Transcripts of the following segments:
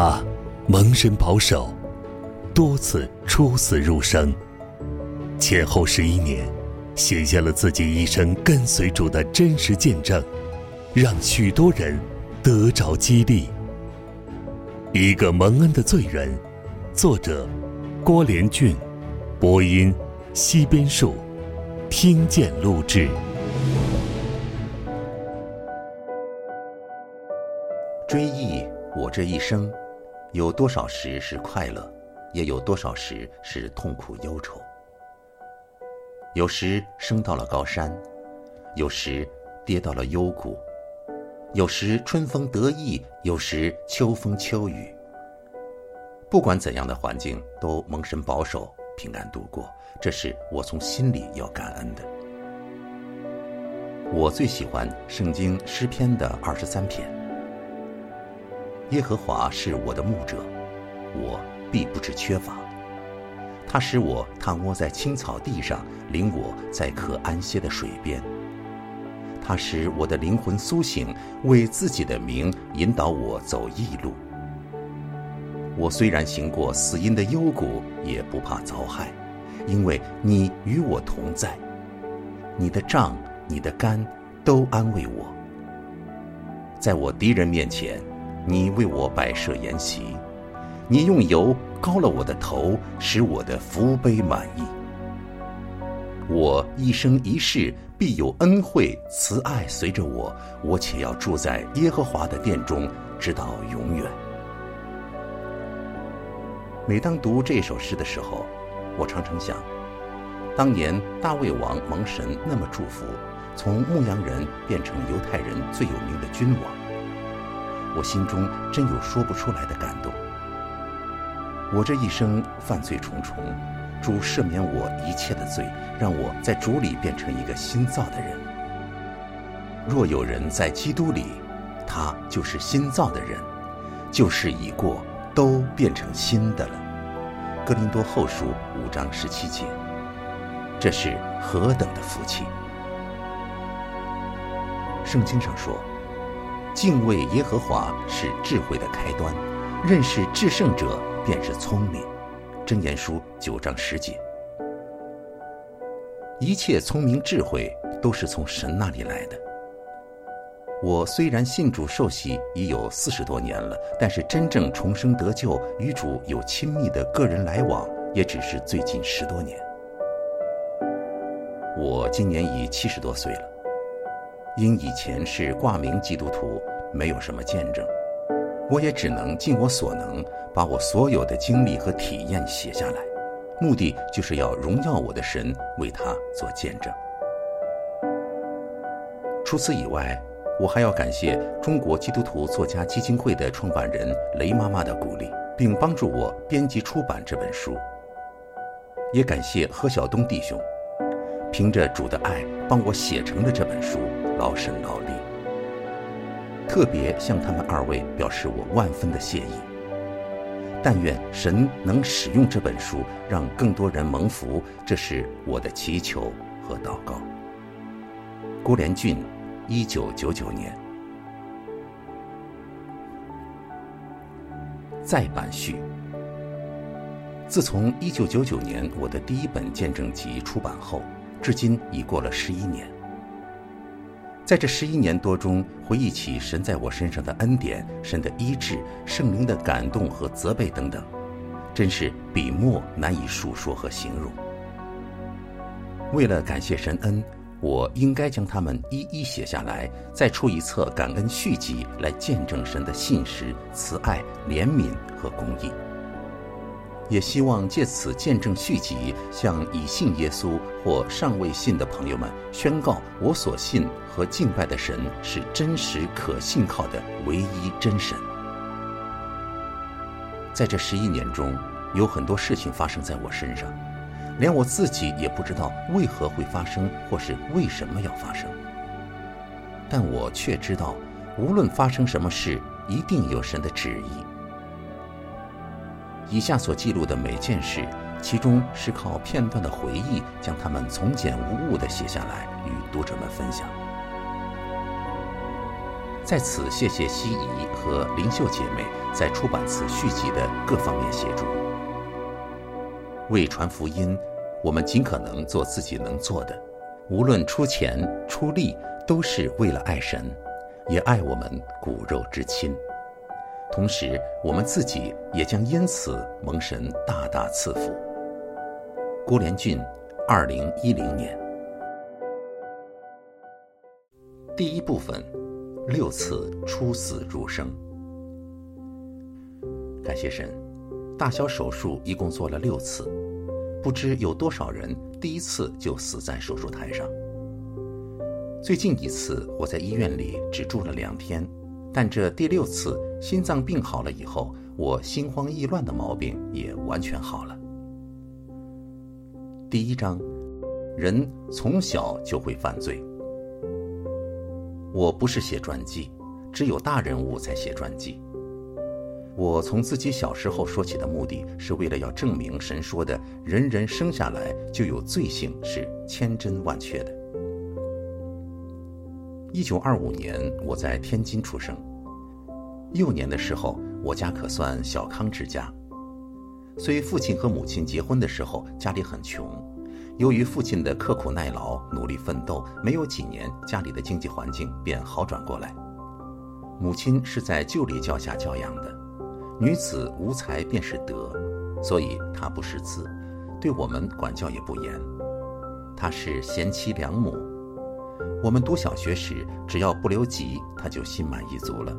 他蒙神保守，多次出死入生，前后十一年，写下了自己一生跟随主的真实见证，让许多人得着激励。一个蒙恩的罪人，作者郭连俊，播音西边树，听见录制。追忆我这一生，有多少时是快乐，也有多少时是痛苦忧愁。有时升到了高山，有时跌到了幽谷；有时春风得意，有时秋风秋雨。不管怎样的环境，都蒙神保守，平安度过。这是我从心里要感恩的。我最喜欢圣经诗篇的二十三篇。耶和华是我的牧者，我必不致缺乏。他使我躺卧在青草地上，领我在可安歇的水边。他使我的灵魂苏醒，为自己的名引导我走义路。我虽然行过死荫的幽谷，也不怕遭害，因为你与我同在。你的杖、你的竿都安慰我。在我敌人面前。你为我摆设筵席，你用油膏了我的头，使我的福杯满溢。我一生一世必有恩惠慈爱随着我，我且要住在耶和华的殿中，直到永远。每当读这首诗的时候，我常常想，当年大卫王蒙神那么祝福，从牧羊人变成犹太人最有名的君王。我心中真有说不出来的感动。我这一生犯罪重重，主赦免我一切的罪，让我在主里变成一个新造的人。若有人在基督里，他就是新造的人，旧事已过，都变成新的了。哥林多后书五章十七节，这是何等的福气！圣经上说。敬畏耶和华是智慧的开端，认识至圣者便是聪明。真言书九章十节。一切聪明智慧都是从神那里来的。我虽然信主受洗已有四十多年了，但是真正重生得救、与主有亲密的个人来往，也只是最近十多年。我今年已七十多岁了。因以前是挂名基督徒，没有什么见证，我也只能尽我所能，把我所有的经历和体验写下来，目的就是要荣耀我的神，为他做见证。除此以外，我还要感谢中国基督徒作家基金会的创办人雷妈妈的鼓励，并帮助我编辑出版这本书。也感谢何晓东弟兄，凭着主的爱，帮我写成了这本书。劳神劳力，特别向他们二位表示我万分的谢意。但愿神能使用这本书，让更多人蒙福，这是我的祈求和祷告。郭连俊，一九九九年。再版序。自从一九九九年我的第一本见证集出版后，至今已过了十一年。在这十一年多中，回忆起神在我身上的恩典、神的医治、圣灵的感动和责备等等，真是笔墨难以述说和形容。为了感谢神恩，我应该将它们一一写下来，再出一册感恩续集来见证神的信实、慈爱、怜悯和公义。也希望借此见证续集，向已信耶稣或尚未信的朋友们宣告：我所信和敬拜的神是真实可信靠的唯一真神。在这十一年中，有很多事情发生在我身上，连我自己也不知道为何会发生，或是为什么要发生。但我却知道，无论发生什么事，一定有神的旨意。以下所记录的每件事，其中是靠片段的回忆，将它们从简无误地写下来，与读者们分享。在此谢谢西怡和灵秀姐妹在出版此续集的各方面协助。为传福音，我们尽可能做自己能做的，无论出钱出力，都是为了爱神，也爱我们骨肉之亲。同时，我们自己也将因此蒙神大大赐福。郭连俊，二零一零年。第一部分。六次出死入生，感谢神，大小手术一共做了六次，不知有多少人第一次就死在手术台上。最近一次我在医院里只住了两天，但这第六次心脏病好了以后，我心慌意乱的毛病也完全好了。第一章，人从小就会犯罪。我不是写传记，只有大人物才写传记。我从自己小时候说起的目的是为了要证明神说的“人人生下来就有罪性”是千真万确的。一九二五年，我在天津出生。幼年的时候，我家可算小康之家。虽父亲和母亲结婚的时候家里很穷。由于父亲的刻苦耐劳、努力奋斗，没有几年，家里的经济环境便好转过来。母亲是在旧礼教下教养的，女子无才便是德，所以她不识字，对我们管教也不严。她是贤妻良母，我们读小学时，只要不留级，他就心满意足了。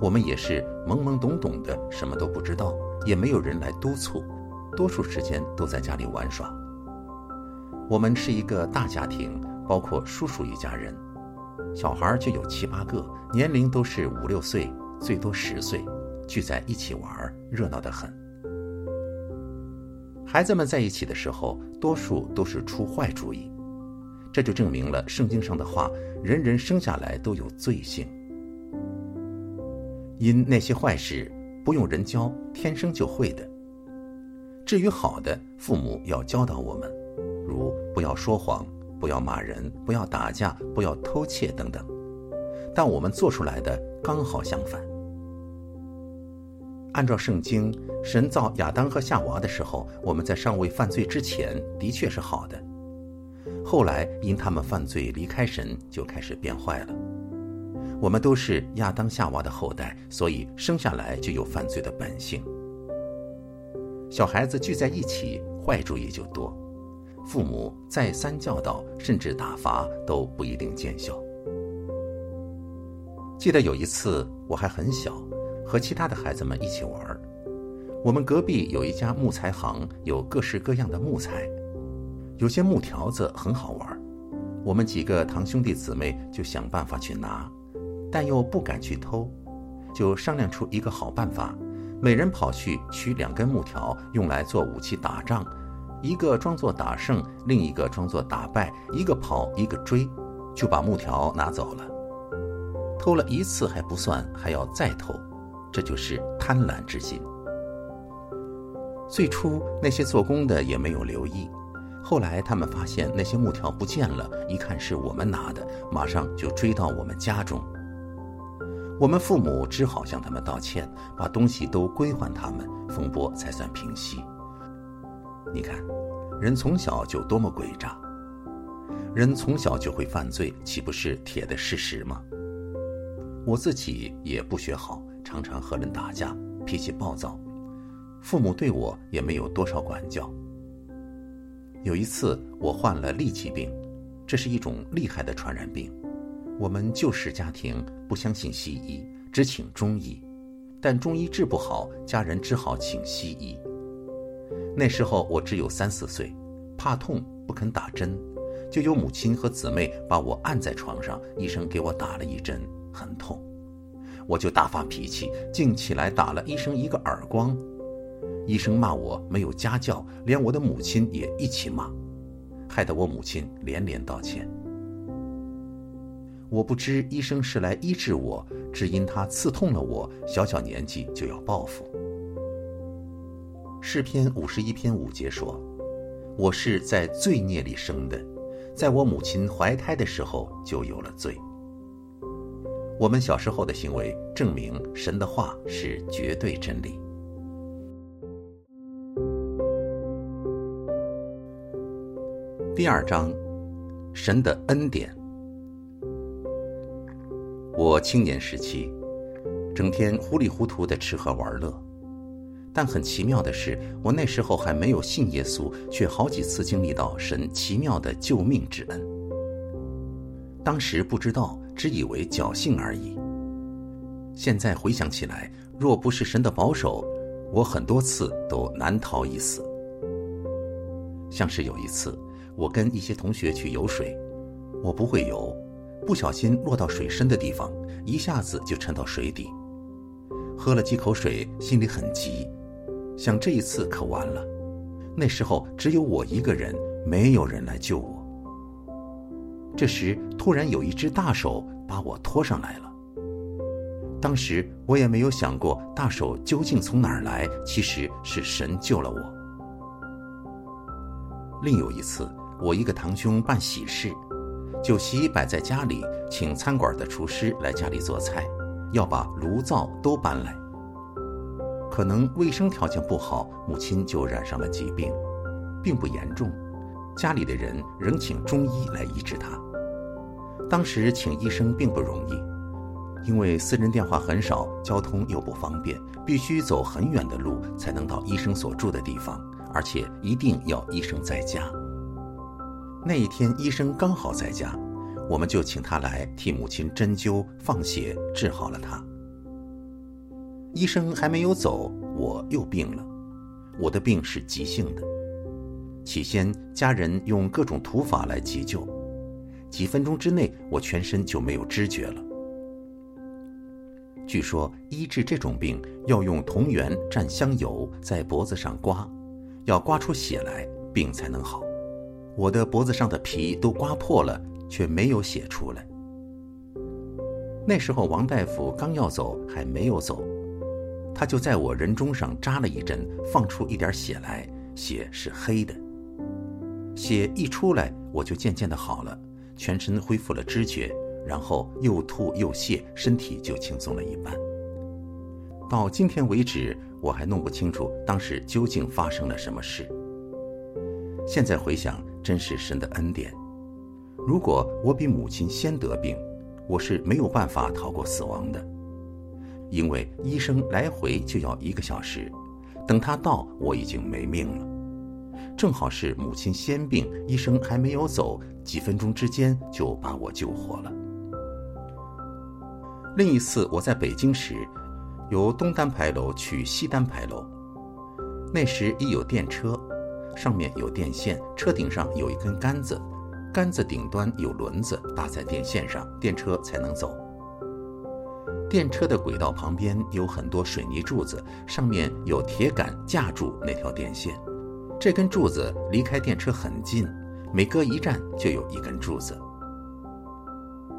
我们也是懵懵懂懂的，什么都不知道，也没有人来督促，多数时间都在家里玩耍。我们是一个大家庭，包括叔叔一家人，小孩就有七八个，年龄都是五六岁，最多十岁，聚在一起玩，热闹得很。孩子们在一起的时候，多数都是出坏主意，这就证明了圣经上的话：人人生下来都有罪性，因那些坏事不用人教，天生就会的。至于好的，父母要教导我们。如不要说谎，不要骂人，不要打架，不要偷窃等等，但我们做出来的刚好相反。按照圣经，神造亚当和夏娃的时候，我们在尚未犯罪之前的确是好的，后来因他们犯罪离开神，就开始变坏了。我们都是亚当夏娃的后代，所以生下来就有犯罪的本性。小孩子聚在一起，坏主意就多。父母再三教导，甚至打罚都不一定见效。记得有一次，我还很小，和其他的孩子们一起玩。我们隔壁有一家木材行，有各式各样的木材，有些木条子很好玩。我们几个堂兄弟姊妹就想办法去拿，但又不敢去偷，就商量出一个好办法：每人跑去取两根木条，用来做武器打仗。一个装作打胜，另一个装作打败，一个跑，一个追，就把木条拿走了。偷了一次还不算，还要再偷，这就是贪婪之心。最初那些做工的也没有留意，后来他们发现那些木条不见了，一看是我们拿的，马上就追到我们家中。我们父母只好向他们道歉，把东西都归还他们，风波才算平息。你看，人从小就多么诡诈，人从小就会犯罪，岂不是铁的事实吗？我自己也不学好，常常和人打架，脾气暴躁，父母对我也没有多少管教。有一次我患了痢疾病，这是一种厉害的传染病，我们旧式家庭不相信西医，只请中医，但中医治不好，家人只好请西医。那时候我只有三四岁，怕痛不肯打针，就有母亲和姊妹把我按在床上，医生给我打了一针，很痛，我就大发脾气，竟起来打了医生一个耳光。医生骂我没有家教，连我的母亲也一起骂，害得我母亲连连道歉。我不知医生是来医治我，只因他刺痛了我，小小年纪就要报复。诗篇五十一篇五节说：“我是在罪孽里生的，在我母亲怀胎的时候就有了罪。”我们小时候的行为证明神的话是绝对真理。第二章，神的恩典。我青年时期，整天糊里糊涂的吃喝玩乐，但很奇妙的是，我那时候还没有信耶稣，却好几次经历到神奇妙的救命之恩。当时不知道，只以为侥幸而已。现在回想起来，若不是神的保守，我很多次都难逃一死。像是有一次，我跟一些同学去游水，我不会游，不小心落到水深的地方，一下子就沉到水底。喝了几口水，心里很急，想这一次可完了。那时候只有我一个人，没有人来救我。这时突然有一只大手把我拖上来了。当时我也没有想过大手究竟从哪儿来，其实是神救了我。另有一次，我一个堂兄办喜事，酒席摆在家里，请餐馆的厨师来家里做菜，要把炉灶都搬来。可能卫生条件不好，母亲就染上了疾病，并不严重，家里的人仍请中医来医治他。当时请医生并不容易。因为私人电话很少，交通又不方便，必须走很远的路才能到医生所住的地方，而且一定要医生在家。那一天医生刚好在家，我们就请他来替母亲针灸、放血，治好了他。医生还没有走，我又病了。我的病是急性的，起先家人用各种土法来急救，几分钟之内我全身就没有知觉了。据说医治这种病要用铜元蘸香油在脖子上刮，要刮出血来，病才能好。我的脖子上的皮都刮破了，却没有血出来。那时候王大夫刚要走，还没有走，他就在我人中上扎了一针，放出一点血来，血是黑的。血一出来，我就渐渐的好了，全身恢复了知觉。然后又吐又泻，身体就轻松了一半。到今天为止，我还弄不清楚当时究竟发生了什么事。现在回想，真是神的恩典。如果我比母亲先得病，我是没有办法逃过死亡的，因为医生来回就要一个小时，等他到，我已经没命了。正好是母亲先病，医生还没有走，几分钟之间就把我救活了。另一次我在北京时，由东单牌楼去西单牌楼，那时已有电车，上面有电线，车顶上有一根杆子，杆子顶端有轮子搭在电线上，电车才能走。电车的轨道旁边有很多水泥柱子，上面有铁杆架住那条电线，这根柱子离开电车很近，每隔一站就有一根柱子。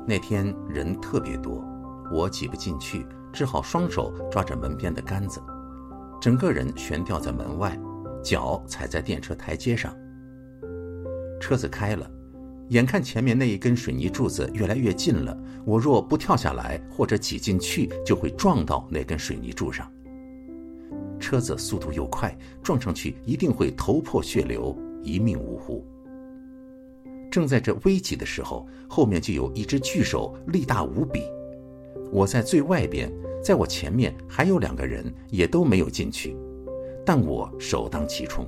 那天人特别多。我挤不进去，只好双手抓着门边的杆子，整个人悬吊在门外，脚踩在电车台阶上。车子开了，眼看前面那一根水泥柱子越来越近了，我若不跳下来或者挤进去，就会撞到那根水泥柱上。车子速度又快，撞上去一定会头破血流，一命呜呼。正在这危急的时候，后面就有一只巨手，力大无比。我在最外边，在我前面还有两个人，也都没有进去，但我首当其冲。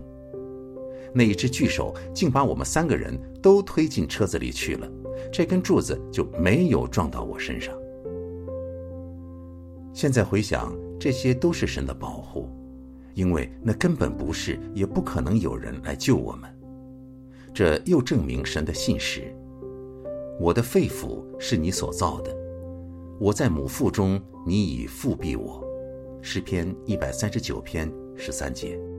那一只巨手竟把我们三个人都推进车子里去了，这根柱子就没有撞到我身上。现在回想，这些都是神的保护，因为那根本不是，也不可能有人来救我们。这又证明神的信实。我的肺腑是你所造的。我在母腹中，你已复庇我。诗篇一百三十九篇十三节。